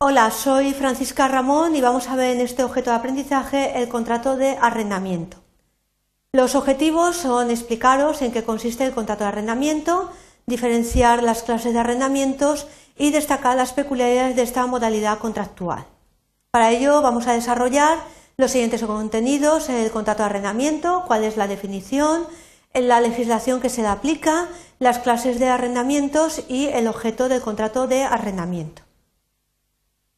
Hola, soy Francisca Ramón y vamos a ver en este objeto de aprendizaje el contrato de arrendamiento. Los objetivos son explicaros en qué consiste el contrato de arrendamiento, diferenciar las clases de arrendamientos y destacar las peculiaridades de esta modalidad contractual. Para ello vamos a desarrollar los siguientes contenidos, el contrato de arrendamiento, cuál es la definición, la legislación que se le aplica, las clases de arrendamientos y el objeto del contrato de arrendamiento.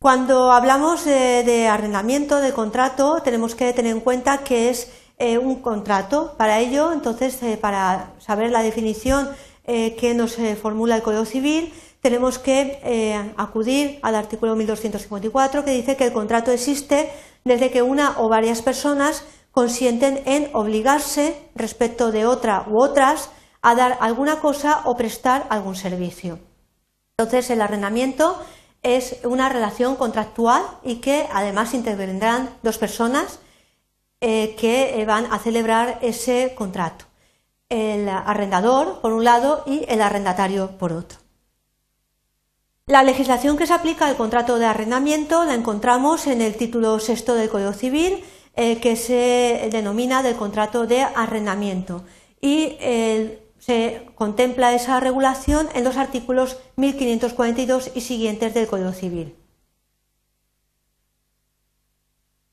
Cuando hablamos de, arrendamiento, de contrato, tenemos que tener en cuenta que es eh, un contrato. Para ello, entonces, eh, para saber la definición eh, que nos formula el Código Civil, tenemos que acudir al artículo 1254 que dice que el contrato existe desde que una o varias personas consienten en obligarse respecto de otra u otras a dar alguna cosa o prestar algún servicio. Entonces, el arrendamiento es una relación contractual y que además intervendrán dos personas eh, que eh, van a celebrar ese contrato. El arrendador, por un lado, y el arrendatario, por otro. La legislación que se aplica al contrato de arrendamiento la encontramos en el título sexto del Código Civil, eh, que se denomina del contrato de arrendamiento. Y se contempla esa regulación en los artículos 1542 y siguientes del Código Civil.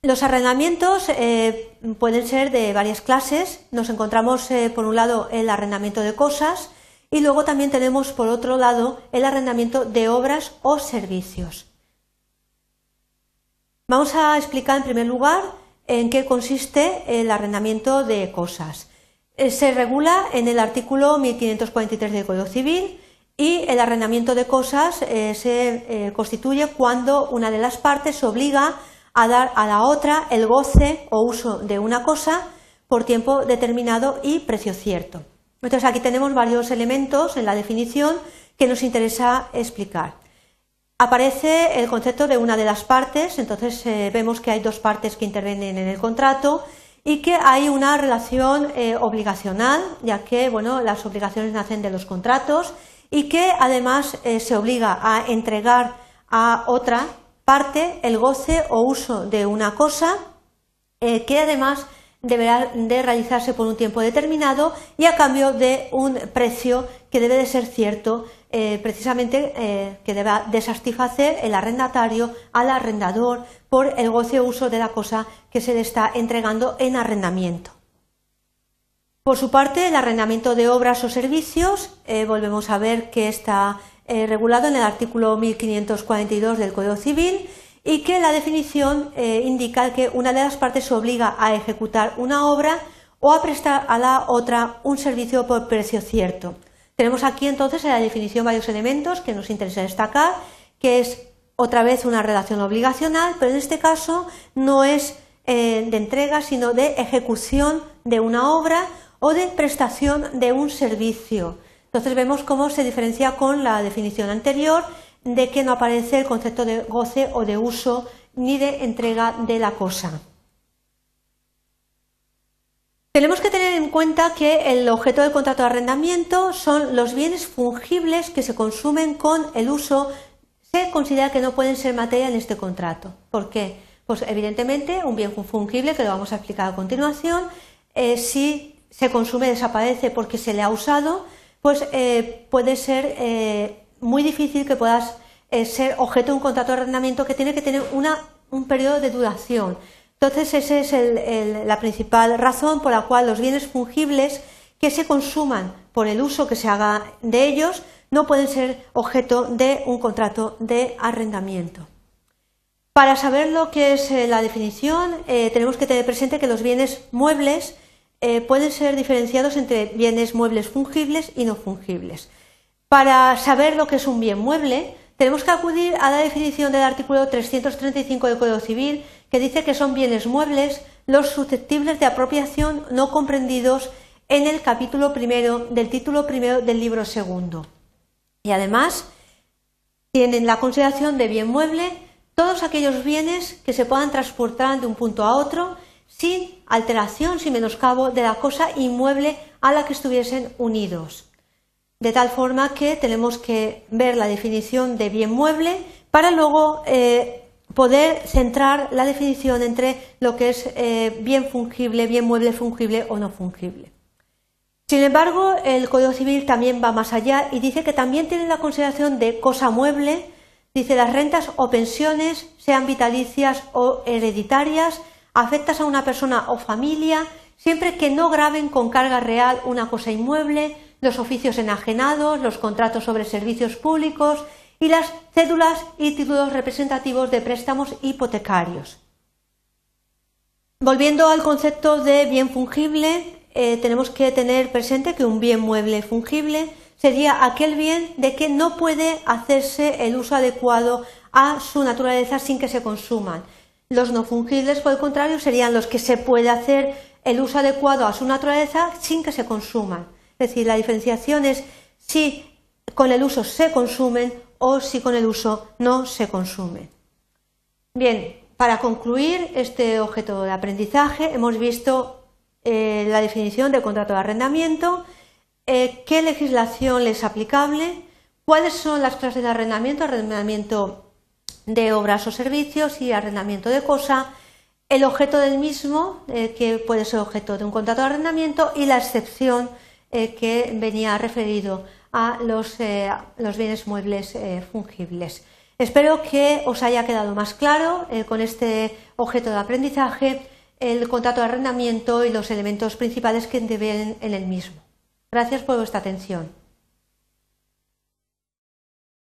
Los arrendamientos eh, pueden ser de varias clases. Nos encontramos, eh, por un lado, el arrendamiento de cosas y luego también tenemos, por otro lado, el arrendamiento de obras o servicios. Vamos a explicar, en primer lugar, en qué consiste el arrendamiento de cosas. Eh, se regula en el artículo 1543 del Código Civil y el arrendamiento de cosas eh, se eh, constituye cuando una de las partes obliga a dar a la otra el goce o uso de una cosa por tiempo determinado y precio cierto. Entonces aquí tenemos varios elementos en la definición que nos interesa explicar. Aparece el concepto de una de las partes, entonces vemos que hay dos partes que intervienen en el contrato y que hay una relación eh, obligacional, ya que bueno, las obligaciones nacen de los contratos y que además eh, se obliga a entregar a otra parte el goce o uso de una cosa eh, que además deberá de realizarse por un tiempo determinado y a cambio de un precio que debe de ser cierto eh, precisamente eh, que deba de satisfacer el arrendatario al arrendador por el goce uso de la cosa que se le está entregando en arrendamiento. Por su parte, el arrendamiento de obras o servicios, eh, volvemos a ver que está regulado en el artículo 1542 del Código Civil y que la definición indica que una de las partes se obliga a ejecutar una obra o a prestar a la otra un servicio por precio cierto. Tenemos aquí entonces en la definición varios elementos que nos interesa destacar, que es otra vez una relación obligacional, pero en este caso no es eh, de entrega, sino de ejecución de una obra o de prestación de un servicio. Entonces vemos cómo se diferencia con la definición anterior de que no aparece el concepto de goce o de uso ni de entrega de la cosa. Tenemos que tener en cuenta que el objeto del contrato de arrendamiento son los bienes fungibles que se consumen con el uso. Se considera que no pueden ser materia en este contrato. ¿Por qué? Pues evidentemente un bien fungible, que lo vamos a explicar a continuación, eh, si se consume, desaparece porque se le ha usado, pues eh, puede ser eh, muy difícil que puedas ser objeto de un contrato de arrendamiento que tiene que tener un periodo de duración. Entonces, esa es la principal razón por la cual los bienes fungibles que se consuman por el uso que se haga de ellos no pueden ser objeto de un contrato de arrendamiento. Para saber lo que es eh, la definición, eh, tenemos que tener presente que los bienes muebles eh, pueden ser diferenciados entre bienes muebles fungibles y no fungibles. Para saber lo que es un bien mueble, tenemos que acudir a la definición del artículo 335 del Código Civil, que dice que son bienes muebles los susceptibles de apropiación no comprendidos en el capítulo primero del título primero del libro segundo. Y además tienen la consideración de bien mueble todos aquellos bienes que se puedan transportar de un punto a otro sin alteración, sin menoscabo de la cosa inmueble a la que estuviesen unidos. De tal forma que tenemos que ver la definición de bien mueble para luego poder centrar la definición entre lo que es bien fungible, bien mueble fungible o no fungible. Sin embargo, el Código Civil también va más allá y dice que también tiene la consideración de cosa mueble, dice las rentas o pensiones, sean vitalicias o hereditarias, afectas a una persona o familia, siempre que no graben con carga real una cosa inmueble, los oficios enajenados, los contratos sobre servicios públicos y las cédulas y títulos representativos de préstamos hipotecarios. Volviendo al concepto de bien fungible, eh, tenemos que tener presente que un bien mueble fungible sería aquel bien de que no puede hacerse el uso adecuado a su naturaleza sin que se consuman. Los no fungibles, por el contrario, serían los que se puede hacer el uso adecuado a su naturaleza sin que se consuman. Es decir, la diferenciación es si con el uso se consumen o si con el uso no se consumen. Bien, para concluir este objeto de aprendizaje hemos visto eh, la definición de contrato de arrendamiento, eh, qué legislación le es aplicable, cuáles son las clases de arrendamiento, arrendamiento de obras o servicios y arrendamiento de cosa, el objeto del mismo, eh, que puede ser objeto de un contrato de arrendamiento, y la excepción que venía referido a los, los bienes muebles fungibles. Espero que os haya quedado más claro con este objeto de aprendizaje el contrato de arrendamiento y los elementos principales que deben en el mismo. Gracias por vuestra atención.